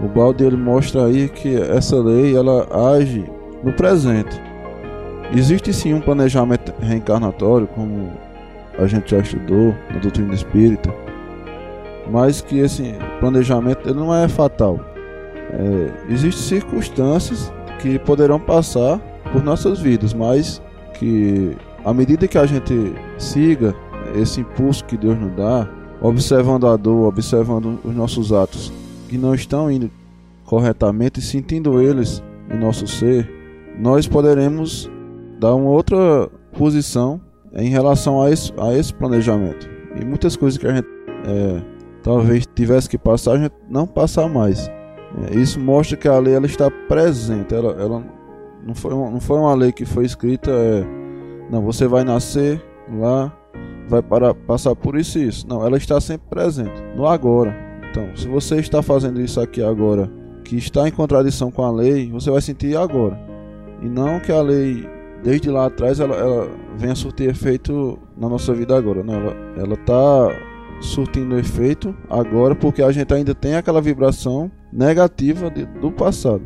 O balde ele mostra aí que essa lei ela age no presente. Existe sim um planejamento reencarnatório, como a gente já estudou na doutrina espírita, mas que esse planejamento ele não é fatal. É, Existem circunstâncias que poderão passar por nossas vidas, mas que à medida que a gente siga esse impulso que Deus nos dá, observando a dor, observando os nossos atos que não estão indo corretamente sentindo eles em nosso ser, nós poderemos dar uma outra posição em relação a esse, a esse planejamento. E muitas coisas que a gente é, talvez tivesse que passar, a gente não passar mais. É, isso mostra que a lei ela está presente. Ela, ela não, foi uma, não foi uma lei que foi escrita. É, não, você vai nascer lá, vai para, passar por isso e isso. Não, ela está sempre presente, no agora. Então, se você está fazendo isso aqui agora, que está em contradição com a lei, você vai sentir agora. E não que a lei, desde lá atrás, ela, ela venha surtir efeito na nossa vida agora. Não, ela está surtindo efeito agora porque a gente ainda tem aquela vibração negativa de, do passado.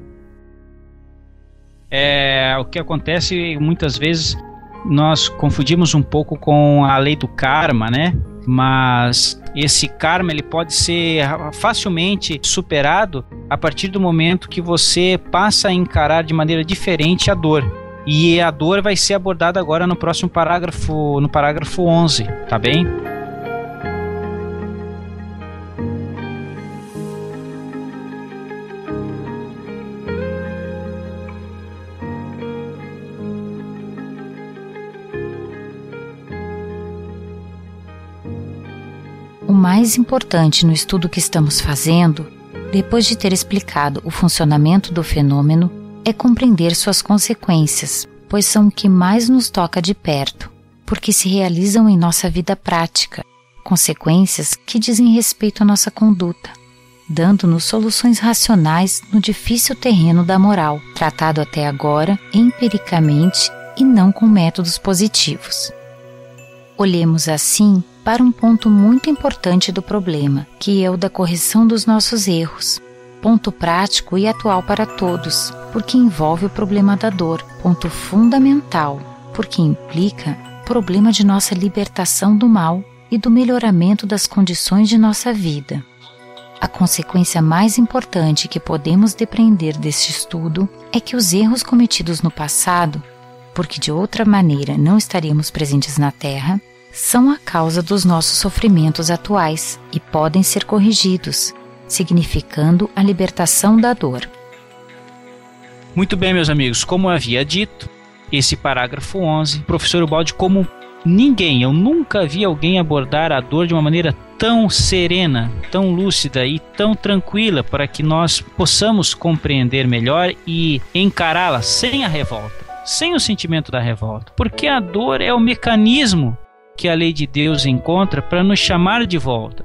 É o que acontece muitas vezes nós confundimos um pouco com a lei do karma, né? Mas esse karma ele pode ser facilmente superado a partir do momento que você passa a encarar de maneira diferente a dor. E a dor vai ser abordada agora no próximo parágrafo, no parágrafo 11, tá bem? mais importante no estudo que estamos fazendo, depois de ter explicado o funcionamento do fenômeno, é compreender suas consequências, pois são o que mais nos toca de perto, porque se realizam em nossa vida prática, consequências que dizem respeito à nossa conduta, dando-nos soluções racionais no difícil terreno da moral, tratado até agora empiricamente e não com métodos positivos. Olhemos assim para um ponto muito importante do problema, que é o da correção dos nossos erros. Ponto prático e atual para todos, porque envolve o problema da dor. Ponto fundamental, porque implica problema de nossa libertação do mal e do melhoramento das condições de nossa vida. A consequência mais importante que podemos depreender deste estudo é que os erros cometidos no passado, porque de outra maneira não estaríamos presentes na Terra, são a causa dos nossos sofrimentos atuais e podem ser corrigidos, significando a libertação da dor. Muito bem, meus amigos, como eu havia dito, esse parágrafo 11, professor Ubaldi, como ninguém, eu nunca vi alguém abordar a dor de uma maneira tão serena, tão lúcida e tão tranquila para que nós possamos compreender melhor e encará-la sem a revolta, sem o sentimento da revolta, porque a dor é o mecanismo que a lei de Deus encontra para nos chamar de volta,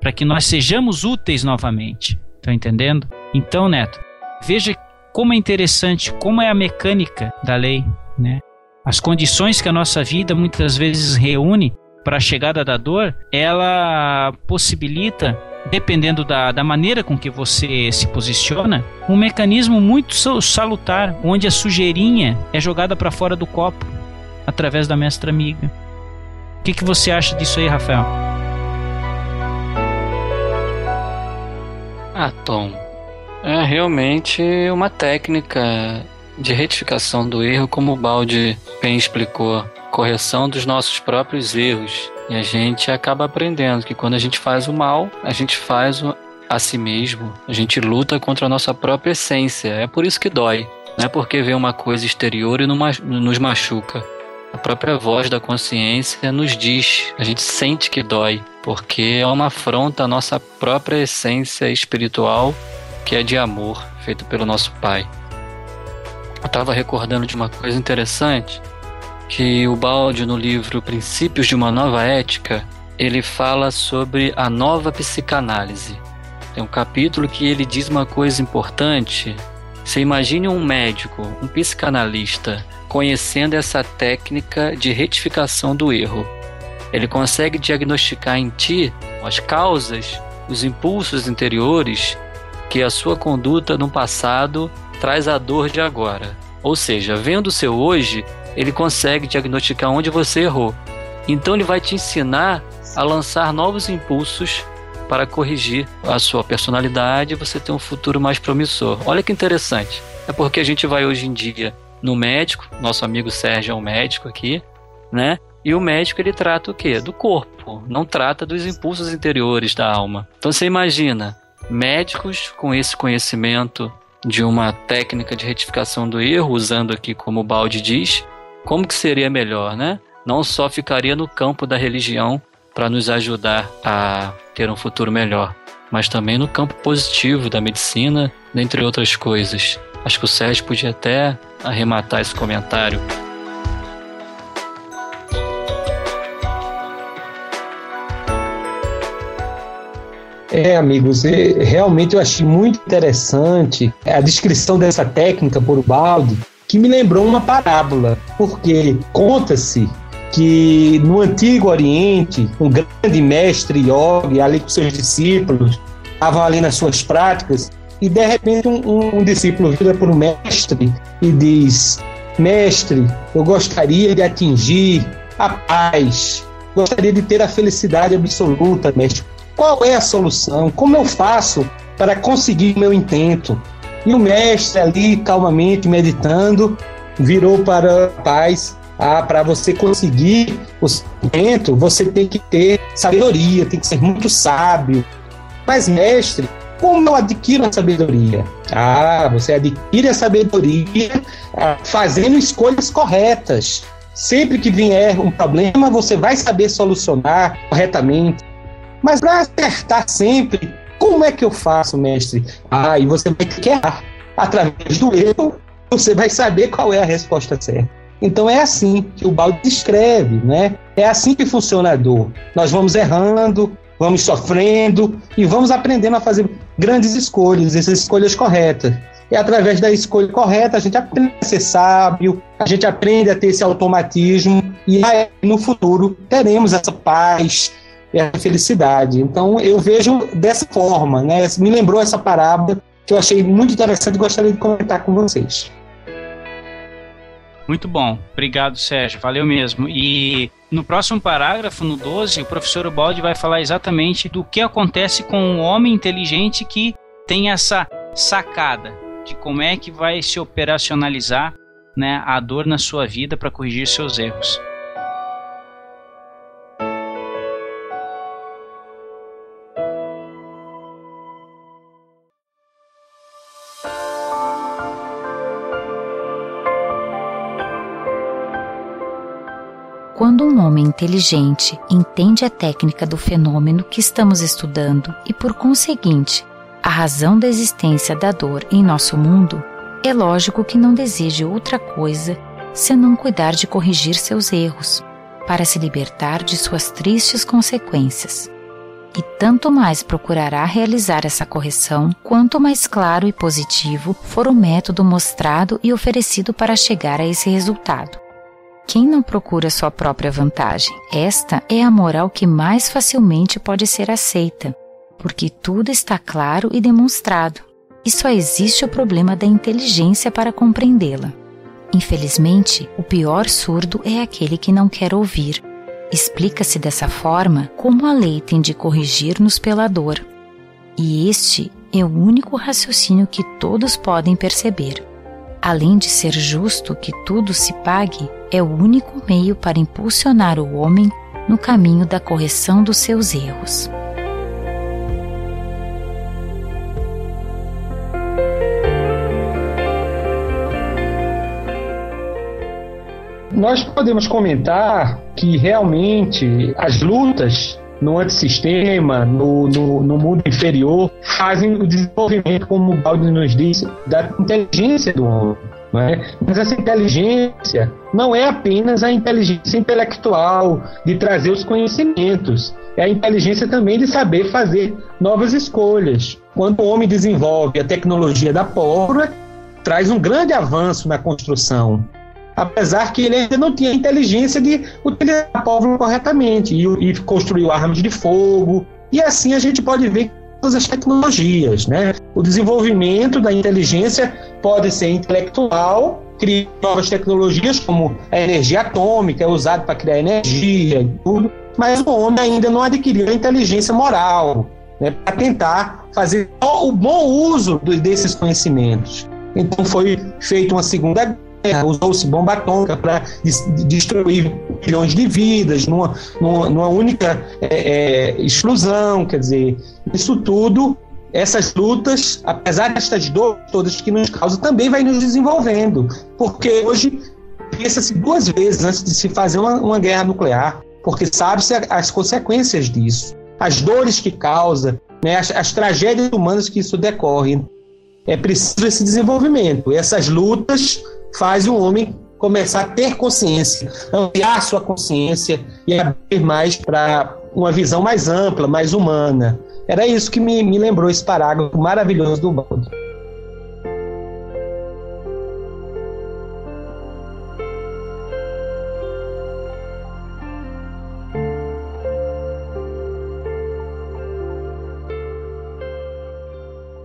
para que nós sejamos úteis novamente. Estão entendendo? Então, Neto, veja como é interessante, como é a mecânica da lei, né? As condições que a nossa vida muitas vezes reúne para a chegada da dor, ela possibilita, dependendo da, da maneira com que você se posiciona, um mecanismo muito salutar, onde a sujeirinha é jogada para fora do copo através da mestra amiga. O que, que você acha disso aí, Rafael? Ah, Tom, é realmente uma técnica de retificação do erro, como o Balde bem explicou, correção dos nossos próprios erros. E a gente acaba aprendendo que quando a gente faz o mal, a gente faz a si mesmo, a gente luta contra a nossa própria essência. É por isso que dói. Não é porque vê uma coisa exterior e nos machuca. A própria voz da consciência nos diz, a gente sente que dói, porque é uma afronta à nossa própria essência espiritual, que é de amor, feito pelo nosso Pai. Eu estava recordando de uma coisa interessante, que o Balde no livro Princípios de uma Nova Ética, ele fala sobre a nova psicanálise. Tem um capítulo que ele diz uma coisa importante. Você imagine um médico, um psicanalista, conhecendo essa técnica de retificação do erro. Ele consegue diagnosticar em ti as causas, os impulsos interiores porque a sua conduta no passado traz a dor de agora. Ou seja, vendo o seu hoje, ele consegue diagnosticar onde você errou. Então ele vai te ensinar a lançar novos impulsos para corrigir a sua personalidade e você ter um futuro mais promissor. Olha que interessante. É porque a gente vai hoje em dia no médico, nosso amigo Sérgio é um médico aqui, né? E o médico ele trata o quê? Do corpo, não trata dos impulsos interiores da alma. Então você imagina, médicos com esse conhecimento de uma técnica de retificação do erro, usando aqui como o Balde diz, como que seria melhor, né? Não só ficaria no campo da religião para nos ajudar a ter um futuro melhor, mas também no campo positivo da medicina, dentre outras coisas. Acho que o Sérgio podia até arrematar esse comentário. É, amigos, realmente eu achei muito interessante a descrição dessa técnica por balde, que me lembrou uma parábola, porque conta-se que no Antigo Oriente, um grande mestre yogi, ali com seus discípulos, estavam ali nas suas práticas, e de repente um, um discípulo vira para o mestre e diz: Mestre, eu gostaria de atingir a paz, gostaria de ter a felicidade absoluta, mestre. Qual é a solução? Como eu faço para conseguir meu intento? E o mestre ali, calmamente, meditando, virou para a paz ah, para você conseguir o sustento, você tem que ter sabedoria, tem que ser muito sábio. Mas, mestre, como eu adquiro a sabedoria? Ah, você adquire a sabedoria ah, fazendo escolhas corretas. Sempre que vier um problema, você vai saber solucionar corretamente. Mas para acertar sempre, como é que eu faço, mestre? Ah, e você vai ter que errar. Através do erro, você vai saber qual é a resposta certa. Então é assim que o balde descreve, né? É assim que funciona a dor. Nós vamos errando, vamos sofrendo e vamos aprendendo a fazer grandes escolhas, essas escolhas corretas. E através da escolha correta a gente aprende a ser sábio, a gente aprende a ter esse automatismo e aí, no futuro teremos essa paz, essa felicidade. Então eu vejo dessa forma, né? Me lembrou essa parábola que eu achei muito interessante e gostaria de comentar com vocês. Muito bom. Obrigado, Sérgio. Valeu mesmo. E no próximo parágrafo, no 12, o professor Ubaldi vai falar exatamente do que acontece com um homem inteligente que tem essa sacada de como é que vai se operacionalizar né, a dor na sua vida para corrigir seus erros. Quando um homem inteligente entende a técnica do fenômeno que estamos estudando e, por conseguinte, a razão da existência da dor em nosso mundo, é lógico que não deseje outra coisa senão cuidar de corrigir seus erros, para se libertar de suas tristes consequências. E tanto mais procurará realizar essa correção, quanto mais claro e positivo for o método mostrado e oferecido para chegar a esse resultado. Quem não procura sua própria vantagem? Esta é a moral que mais facilmente pode ser aceita, porque tudo está claro e demonstrado, e só existe o problema da inteligência para compreendê-la. Infelizmente, o pior surdo é aquele que não quer ouvir. Explica-se dessa forma como a lei tem de corrigir-nos pela dor. E este é o único raciocínio que todos podem perceber. Além de ser justo que tudo se pague, é o único meio para impulsionar o homem no caminho da correção dos seus erros. Nós podemos comentar que realmente as lutas no antissistema, no, no, no mundo inferior, fazem o desenvolvimento, como o Baldi nos disse, da inteligência do homem. É? Mas essa inteligência não é apenas a inteligência intelectual de trazer os conhecimentos, é a inteligência também de saber fazer novas escolhas. Quando o homem desenvolve a tecnologia da pólvora, traz um grande avanço na construção. Apesar que ele ainda não tinha inteligência de utilizar a pólvora corretamente e, e construiu armas de fogo. E assim a gente pode ver todas as tecnologias, né? O desenvolvimento da inteligência pode ser intelectual, criar novas tecnologias como a energia atômica, é usado para criar energia e tudo, mas o homem ainda não adquiriu a inteligência moral, né, para tentar fazer o bom uso desses conhecimentos. Então foi feita uma segunda usou-se bomba atômica para destruir milhões de vidas numa, numa, única é, é, explosão, quer dizer, isso tudo essas lutas, apesar destas dores todas que nos causam, também vai nos desenvolvendo. Porque hoje pensa-se duas vezes antes de se fazer uma, uma guerra nuclear, porque sabe-se as consequências disso, as dores que causa, né, as, as tragédias humanas que isso decorre. É preciso esse desenvolvimento. Essas lutas fazem o homem começar a ter consciência, ampliar sua consciência e abrir mais para uma visão mais ampla, mais humana. Era isso que me, me lembrou esse parágrafo maravilhoso do Baldo.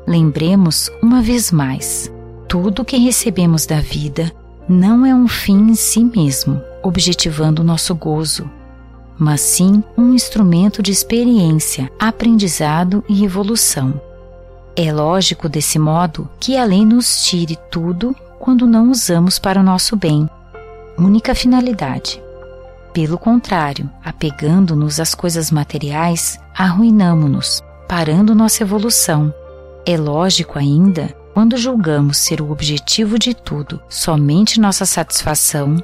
Lembremos uma vez mais: tudo que recebemos da vida não é um fim em si mesmo, objetivando o nosso gozo, mas sim um instrumento de experiência, aprendizado e evolução. É lógico, desse modo, que a lei nos tire tudo quando não usamos para o nosso bem. Única finalidade. Pelo contrário, apegando-nos às coisas materiais, arruinamo-nos, parando nossa evolução. É lógico ainda, quando julgamos ser o objetivo de tudo somente nossa satisfação,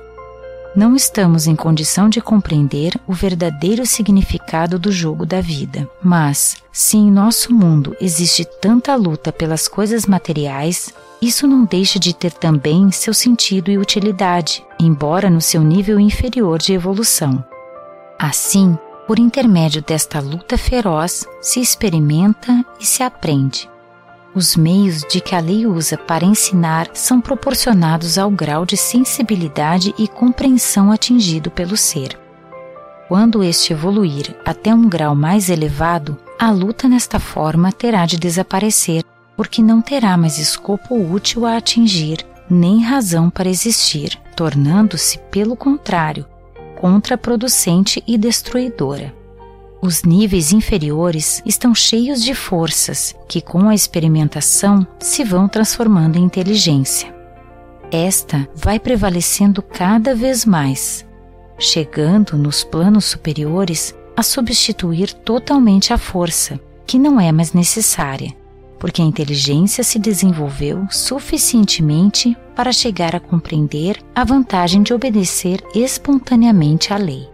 não estamos em condição de compreender o verdadeiro significado do jogo da vida. Mas, se em nosso mundo existe tanta luta pelas coisas materiais, isso não deixa de ter também seu sentido e utilidade, embora no seu nível inferior de evolução. Assim, por intermédio desta luta feroz, se experimenta e se aprende. Os meios de que a lei usa para ensinar são proporcionados ao grau de sensibilidade e compreensão atingido pelo ser. Quando este evoluir até um grau mais elevado, a luta nesta forma terá de desaparecer, porque não terá mais escopo útil a atingir, nem razão para existir, tornando-se, pelo contrário, contraproducente e destruidora. Os níveis inferiores estão cheios de forças que, com a experimentação, se vão transformando em inteligência. Esta vai prevalecendo cada vez mais, chegando nos planos superiores a substituir totalmente a força, que não é mais necessária, porque a inteligência se desenvolveu suficientemente para chegar a compreender a vantagem de obedecer espontaneamente à lei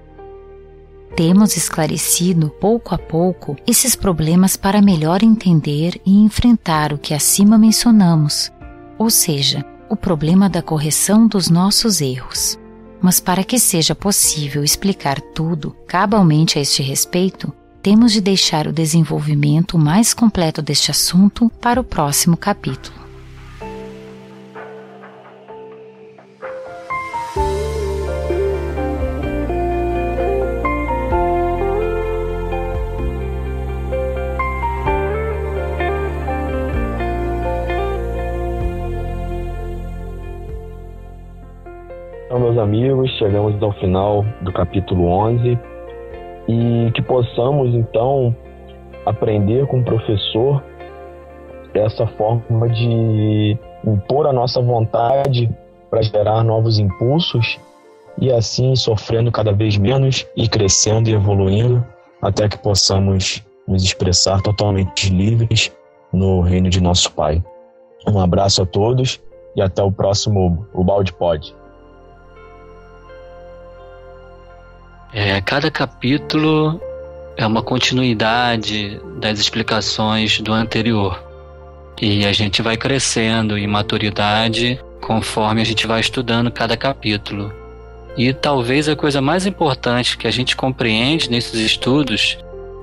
temos esclarecido pouco a pouco esses problemas para melhor entender e enfrentar o que acima mencionamos, ou seja, o problema da correção dos nossos erros. Mas para que seja possível explicar tudo cabalmente a este respeito, temos de deixar o desenvolvimento mais completo deste assunto para o próximo capítulo. Meus amigos, chegamos ao final do capítulo 11 e que possamos então aprender com o professor essa forma de impor a nossa vontade para gerar novos impulsos e assim sofrendo cada vez menos e crescendo e evoluindo até que possamos nos expressar totalmente livres no reino de nosso Pai. Um abraço a todos e até o próximo O Balde Pod. É, cada capítulo é uma continuidade das explicações do anterior. E a gente vai crescendo em maturidade conforme a gente vai estudando cada capítulo. E talvez a coisa mais importante que a gente compreende nesses estudos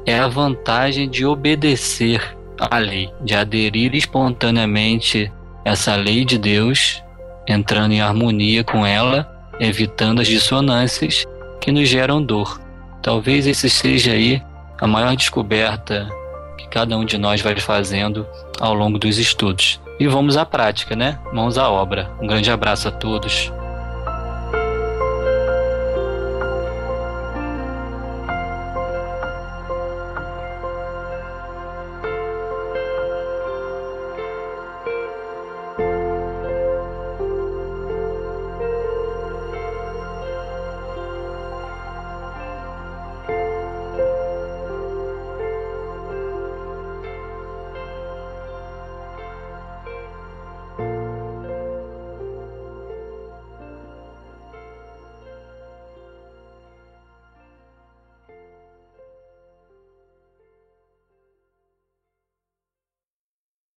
é a vantagem de obedecer à lei, de aderir espontaneamente essa lei de Deus, entrando em harmonia com ela, evitando as dissonâncias que nos geram dor. Talvez esse seja aí a maior descoberta que cada um de nós vai fazendo ao longo dos estudos. E vamos à prática, né? Mãos à obra. Um grande abraço a todos.